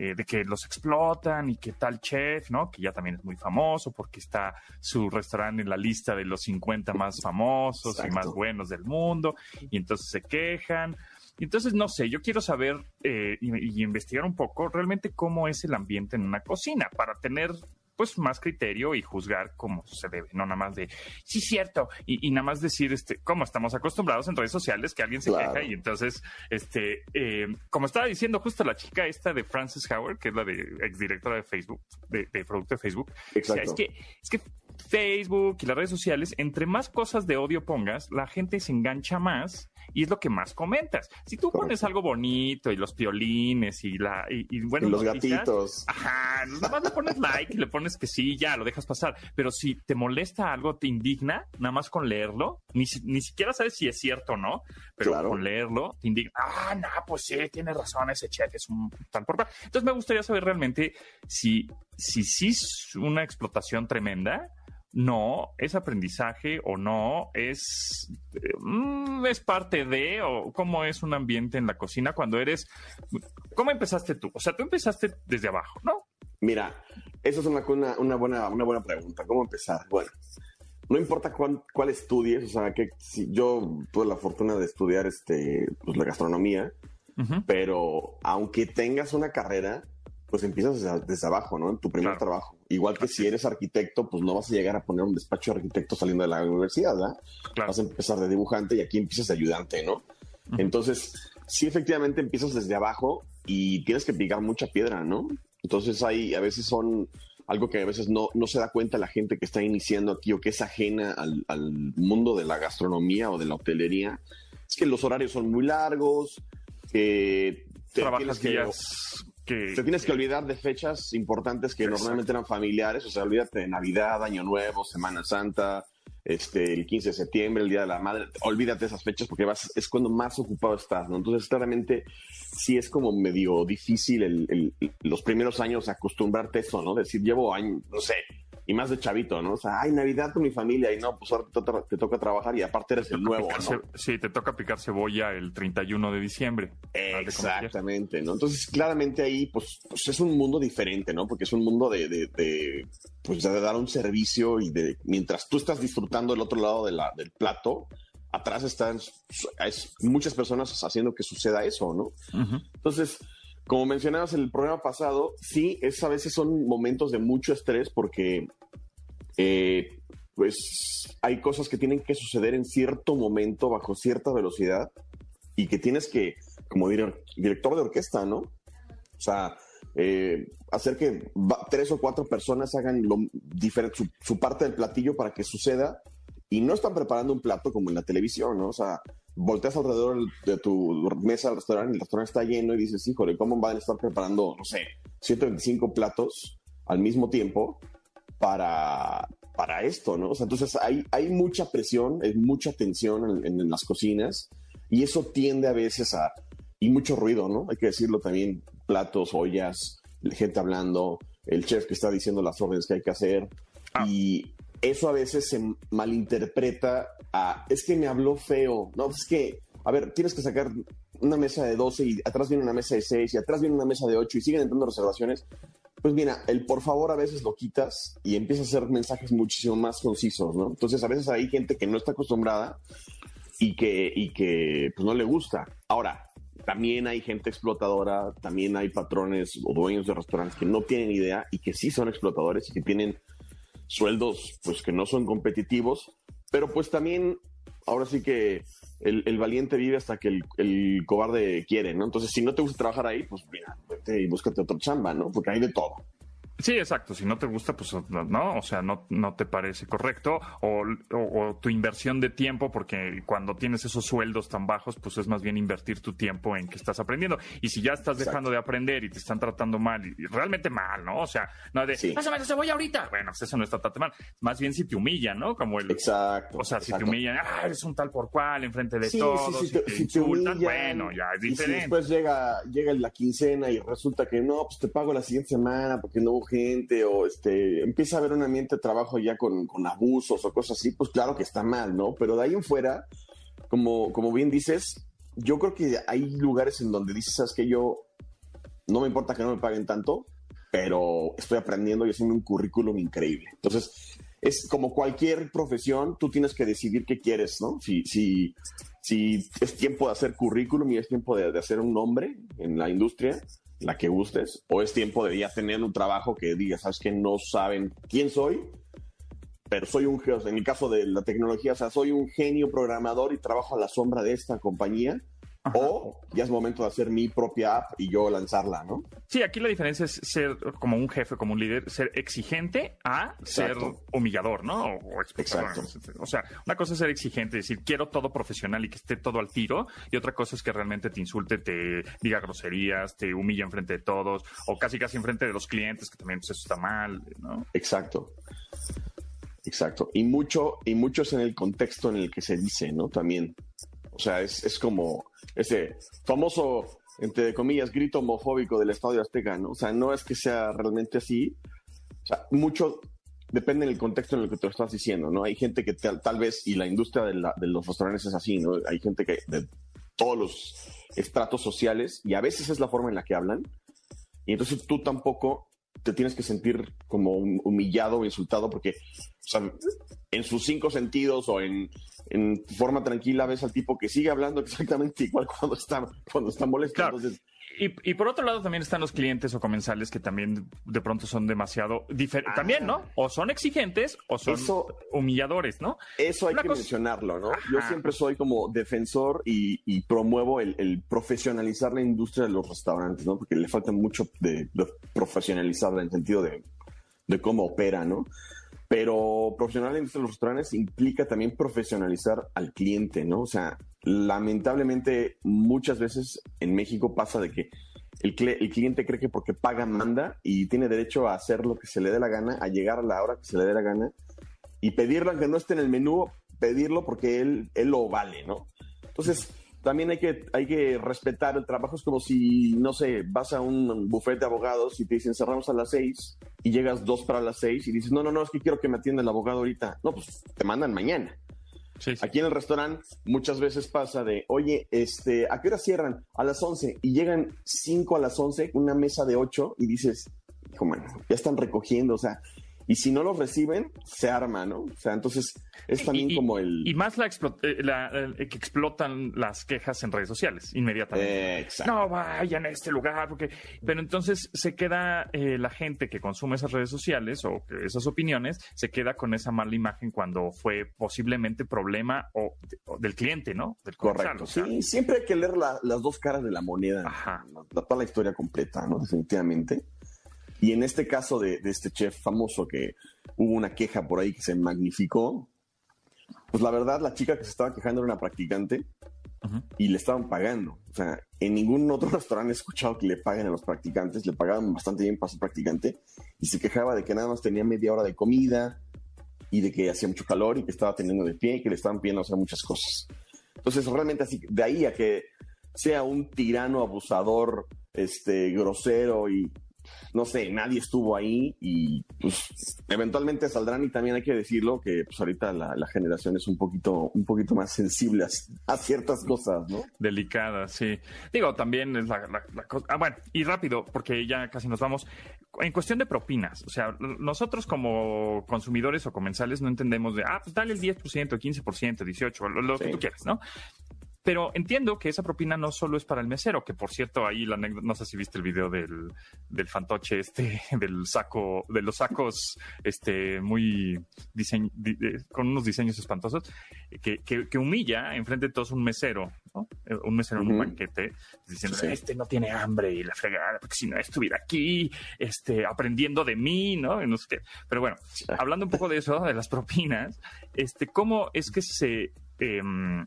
eh, de que los explotan y que tal chef, ¿no? Que ya también es muy famoso porque está su restaurante en la lista de los 50 más famosos y más buenos del mundo y entonces se quejan. Entonces, no sé, yo quiero saber eh, y, y investigar un poco realmente cómo es el ambiente en una cocina para tener pues más criterio y juzgar cómo se debe, no nada más de, sí, cierto, y, y nada más decir, este, cómo estamos acostumbrados en redes sociales que alguien se Claro. queja y entonces, este, eh, como estaba diciendo justo la chica esta de Frances Howard, que es la de exdirectora de Facebook, de, de producto de Facebook, decía, Exacto. es que, es que Facebook y las redes sociales, entre más cosas de odio pongas, la gente se engancha más y es lo que más comentas. Si tú pones algo bonito y los piolines y la, y, y bueno, Y los noticias, gatitos. Ajá, nada más le pones like y le pones que sí, ya, lo dejas pasar. Pero si te molesta algo, te indigna, nada más con leerlo, ni, si- ni siquiera sabes si es cierto o no, pero Claro. con leerlo te indigna. Ah, no, pues sí, tiene razón, ese chef es un tal por cual. Entonces me gustaría saber realmente si, si sí es una explotación tremenda. No, es aprendizaje o no, es, eh, mm, es parte de, o cómo es un ambiente en la cocina cuando eres, ¿cómo empezaste tú? O sea, tú empezaste desde abajo, ¿no? Mira, eso es una, una, una buena, una buena pregunta. ¿Cómo empezar? Bueno, no importa cuán- cuál estudies, o sea, que si yo tuve la fortuna de estudiar este, pues, la gastronomía, pero aunque tengas una carrera, pues empiezas desde, desde abajo, ¿no? En tu primer Claro. trabajo. Igual que si eres arquitecto, pues no vas a llegar a poner un despacho de arquitecto saliendo de la universidad, ¿verdad? Claro. Vas a empezar de dibujante y aquí empiezas de ayudante, ¿no? Entonces, sí, efectivamente empiezas desde abajo y tienes que picar mucha piedra, ¿no? Entonces, hay, a veces son algo que a veces no, no se da cuenta la gente que está iniciando aquí o que es ajena al, al mundo de la gastronomía o de la hotelería. Es que los horarios son muy largos, que te Trabajas que- días que... te tienes que olvidar de fechas importantes que Exacto. normalmente eran familiares, o sea, olvídate de Navidad, Año Nuevo, Semana Santa, este, el 15 de septiembre, el Día de la Madre, olvídate de esas fechas porque vas, es cuando más ocupado estás, ¿no? Entonces, claramente, sí es como medio difícil el- el- los primeros años acostumbrarte a eso, ¿no? Decir, llevo años, no sé, y más de chavito, ¿no? O sea, ay, Navidad con mi familia, y no, pues ahora te, toca- te toca trabajar y aparte eres el nuevo, ¿no? Sí, te toca picar cebolla el 31 de diciembre. Exactamente, ¿no? Entonces, claramente ahí, pues, pues es un mundo diferente, ¿no? Porque es un mundo de, de, de, pues, de dar un servicio y de, mientras tú estás disfrutando el otro lado de la, del plato, atrás están es, muchas personas haciendo que suceda eso, ¿no? Entonces, como mencionabas en el programa pasado, sí, es a veces son momentos de mucho estrés porque, eh, pues, hay cosas que tienen que suceder en cierto momento, bajo cierta velocidad, y que tienes que, como dir- director de orquesta, ¿no? O sea, eh, hacer que tres o cuatro personas hagan su, su parte del platillo para que suceda y no están preparando un plato como en la televisión, ¿no? O sea, volteas alrededor de tu mesa al restaurante, el restaurante está lleno y dices, híjole, ¿cómo van a estar preparando, no sé, 125 platos al mismo tiempo para, para esto, ¿no? O sea, entonces hay, hay mucha presión, hay mucha tensión en, en las cocinas y eso tiende a veces a... y mucho ruido, ¿no? Hay que decirlo también, platos, ollas, gente hablando, el chef que está diciendo las órdenes que hay que hacer Ah. y eso a veces se malinterpreta es que me habló feo, no, es que, a ver, tienes que sacar una mesa de 12 y atrás viene una mesa de 6 y atrás viene una mesa de 8 y siguen entrando reservaciones. Pues mira, el por favor a veces lo quitas y empieza a hacer mensajes muchísimo más concisos, ¿no? Entonces a veces hay gente que no está acostumbrada y que, y que pues, no le gusta. Ahora, también hay gente explotadora, también hay patrones o dueños de restaurantes que no tienen idea y que sí son explotadores y que tienen sueldos pues que no son competitivos, pero pues también ahora sí que el, el valiente vive hasta que el, el cobarde quiere, ¿no? Entonces, si no te gusta trabajar ahí, pues mira, vete y búscate otra chamba, ¿no? Porque hay de todo. Sí, exacto. Si no te gusta, pues no, o sea, no, no te parece correcto. O, o- o tu inversión de tiempo, porque cuando tienes esos sueldos tan bajos, pues es más bien invertir tu tiempo en que estás aprendiendo. Y si ya estás Exacto. dejando de aprender y te están tratando mal, y, realmente mal, ¿no? O sea, no de, Sí. pásame la cebolla ahorita. Bueno, pues eso no está tan mal. Más bien si te humillan, ¿no? Como el. Exacto. O sea, si te humillan, ah, eres un tal por cual enfrente de Sí, todos, sí, te si te humillan, bueno, ya es y si diferente. después llega, llega la quincena y resulta que no, pues te pago la siguiente semana porque no hubo gente, o este, empieza a haber un ambiente de trabajo ya con, con abusos o cosas así, pues claro que está mal, ¿no? Pero de ahí en fuera, como, como bien dices, yo creo que hay lugares en donde dices, sabes que yo no me importa que no me paguen tanto, pero estoy aprendiendo y haciendo un currículum increíble. Entonces, es como cualquier profesión, tú tienes que decidir qué quieres, ¿no? Si, si, si es tiempo de hacer currículum y es tiempo de, de hacer un nombre en la industria, la que gustes, o es tiempo de ya tener un trabajo que digas, sabes que no saben quién soy, pero soy un, ge- o sea, en el caso de la tecnología, o sea, soy un genio programador y trabajo a la sombra de esta compañía, o ya es momento de hacer mi propia app y yo lanzarla, ¿no? Sí, aquí la diferencia es ser como un jefe, como un líder, ser exigente a ser humillador, ¿no? O, o. Exacto. O sea, una cosa es ser exigente, decir quiero todo profesional y que esté todo al tiro, y otra cosa es que realmente te insulte, te diga groserías, te humilla enfrente de todos, o casi casi enfrente de los clientes, que también pues, eso está mal, ¿no? Exacto. Exacto. Y mucho, y mucho es en el contexto en el que se dice, ¿no? También. O sea, es, es como ese famoso, entre comillas, grito homofóbico del Estadio Azteca, ¿no? O sea, no es que sea realmente así. O sea, mucho depende del contexto en el que te lo estás diciendo, ¿no? Hay gente que tal, tal vez, y la industria de, la- de los restaurantes es así, ¿no? Hay gente que de todos los estratos sociales, y a veces es la forma en la que hablan, y entonces tú tampoco te tienes que sentir como humillado o insultado porque sea, en sus cinco sentidos o en, en forma tranquila ves al tipo que sigue hablando exactamente igual cuando está, cuando está molesto. Claro. Entonces, Y, y por otro lado también están los clientes o comensales que también de pronto son demasiado diferentes. También, ¿no? O son exigentes o son Ah. Eso- humilladores, ¿no? Eso hay Una que cosa- mencionarlo, ¿no? Yo siempre soy como defensor y, y promuevo el, el profesionalizar la industria de los restaurantes, ¿no? Porque le falta mucho de, de profesionalizarla en el sentido de, de cómo opera, ¿no? Pero profesional de los restaurantes implica también profesionalizar al cliente, ¿no? O sea, lamentablemente muchas veces en México pasa de que el, el cliente cree que porque paga manda y tiene derecho a hacer lo que se le dé la gana, a llegar a la hora que se le dé la gana y pedirlo aunque no esté en el menú, pedirlo porque él, él lo vale, ¿no? Entonces, también hay que, hay que respetar el trabajo. Es como si, no sé, vas a un buffet de abogados y te dicen cerramos a las seis y llegas dos para las seis y dices, no, no, no, es que quiero que me atienda el abogado ahorita. No, pues te mandan mañana. Sí, sí. Aquí en el restaurante muchas veces pasa de, oye, este, ¿a qué hora cierran? A las 11 y llegan 5 a las 11, una mesa de 8 y dices, hijo, ya están recogiendo, o sea, y si no los reciben, se arma, ¿no? O sea, entonces es también Y- como el... Y más la, explo- eh, la- eh, que explotan las quejas en redes sociales inmediatamente. Exacto. no vayan a este lugar, porque. Pero entonces se queda eh, la gente que consume esas redes sociales o que esas opiniones, se queda con esa mala imagen cuando fue posiblemente problema o, o del cliente, ¿no? Del Correcto. o sea, Sí, siempre hay que leer la- las dos caras de la moneda, Ajá. la- toda la historia completa, ¿no? Definitivamente. Y en este caso de, de este chef famoso que hubo una queja por ahí que se magnificó, pues la verdad la chica que se estaba quejando era una practicante Ujú. y le estaban pagando. O sea, en ningún otro restaurante he escuchado que le paguen a los practicantes, le pagaban bastante bien para ser practicante y se quejaba de que nada más tenía media hora de comida y de que hacía mucho calor y que estaba teniendo de pie y que le estaban pidiendo hacer muchas cosas. Entonces, realmente así, de ahí a que sea un tirano abusador, este, grosero y no sé, nadie estuvo ahí y pues eventualmente saldrán y también hay que decirlo que pues ahorita la, la generación es un poquito, un poquito más sensible a, a ciertas cosas, ¿no? Delicada, sí. Digo, también es la, la- la cosa. Ah, bueno, y rápido, porque ya casi nos vamos. En cuestión de propinas, o sea, nosotros como consumidores o comensales no entendemos de, ah, pues dale el 10%, 15%, 18%, lo, lo que tú quieras, ¿no? Pero entiendo que esa propina no solo es para el mesero, que por cierto, ahí la anécdota, no sé si viste el video del, del fantoche este, del saco, de los sacos, este, muy di- de- con unos diseños espantosos, que, que, que humilla enfrente de todos un mesero, ¿no? Eh, Un mesero en un banquete, diciendo, Sí. este no tiene hambre y la fregada, porque si no estuviera aquí, este, aprendiendo de mí, ¿no? Y no sé qué. Pero bueno, hablando un poco de eso, de las propinas, este, ¿cómo es que se em,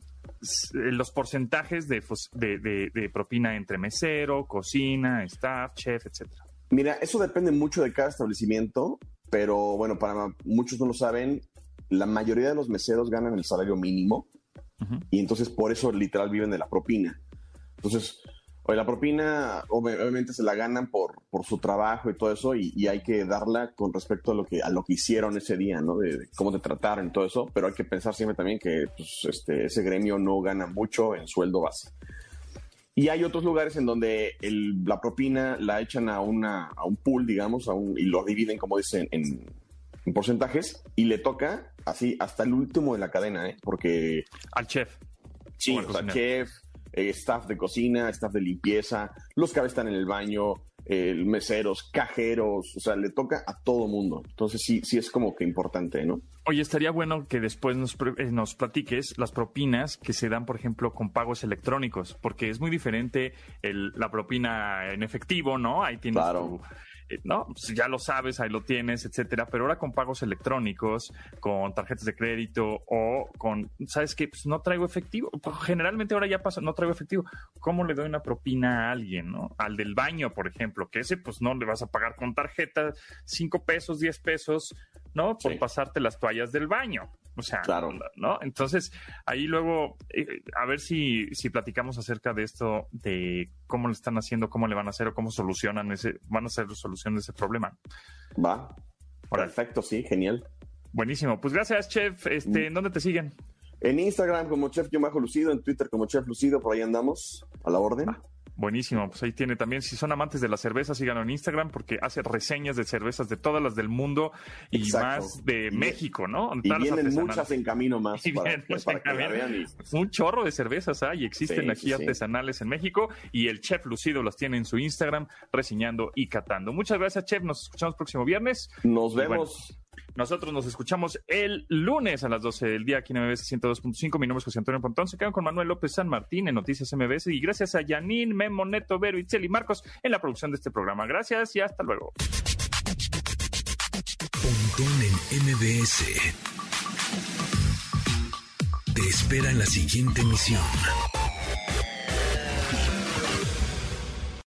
los porcentajes de, fos- de, de- de propina entre mesero, cocina, staff, chef, etcétera? Mira, eso depende mucho de cada establecimiento, pero bueno, para muchos no lo saben, la mayoría de los meseros ganan el salario mínimo y entonces por eso literal viven de la propina. Entonces, oye, la propina ob- obviamente se la ganan por, por su trabajo y todo eso y, y hay que darla con respecto a lo que a lo que hicieron ese día, ¿no? De, de cómo te trataron y todo eso, pero hay que pensar siempre también que pues, este, ese gremio no gana mucho en sueldo base. Y hay otros lugares en donde el- la propina la echan a, una, a un pool, digamos, a un, y lo dividen, como dicen, en, en porcentajes, y le toca así hasta el último de la cadena, ¿eh? Porque Al chef. sí, al chef, eh, staff de cocina, staff de limpieza, los que están en el baño, eh, meseros, cajeros, o sea, le toca a todo mundo. Entonces sí, sí es como que importante, ¿no? Oye, estaría bueno que después nos, eh, nos platiques las propinas que se dan, por ejemplo, con pagos electrónicos, porque es muy diferente el- la propina en efectivo, ¿no? Ahí tienes Claro. tu- ¿no? Pues ya lo sabes, ahí lo tienes, etcétera. Pero ahora con pagos electrónicos, con tarjetas de crédito o con, ¿sabes qué? Pues no traigo efectivo. Pues, Generalmente ahora ya pasa, no traigo efectivo. ¿Cómo le doy una propina a alguien, no? Al del baño, por ejemplo, que ese pues no le vas a pagar con tarjeta, cinco pesos, 10 pesos, ¿no? Por Sí. pasarte las toallas del baño. O sea, Claro. ¿no? Entonces, ahí luego, eh, a ver si, si platicamos acerca de esto, de cómo lo están haciendo, cómo le van a hacer o cómo solucionan ese, van a hacer solución de ese problema. Va. Perfecto, sí, genial. Buenísimo. Pues gracias, Chef. Este, Mm. ¿En dónde te siguen? En Instagram como Chef Bajo Lucido, en Twitter como Chef Lucido, por ahí andamos, a la orden. Ah. Buenísimo, pues ahí tiene también, si son amantes de la cerveza, síganlo en Instagram porque hace reseñas de cervezas de todas las del mundo y Exacto. más de Y- México, ¿no? Y vienen muchas en camino más Y para, vienen muchas para que en la camino. vean. y- Un chorro de cervezas hay, existen Sí, aquí sí, sí. artesanales en México y el chef Lucido las tiene en su Instagram reseñando y catando. Muchas gracias, chef. Nos escuchamos próximo viernes. Nos bueno, vemos. Nosotros nos escuchamos el lunes a las 12 del día aquí en MBS 102.5. Mi nombre es José Antonio Pontón. Se quedan con Manuel López San Martín en Noticias MBS y gracias a Yanin, Memo, Neto, Vero, Itzel y Marcos en la producción de este programa. Gracias y hasta luego. Pontón en MBS. Te espera en la siguiente emisión.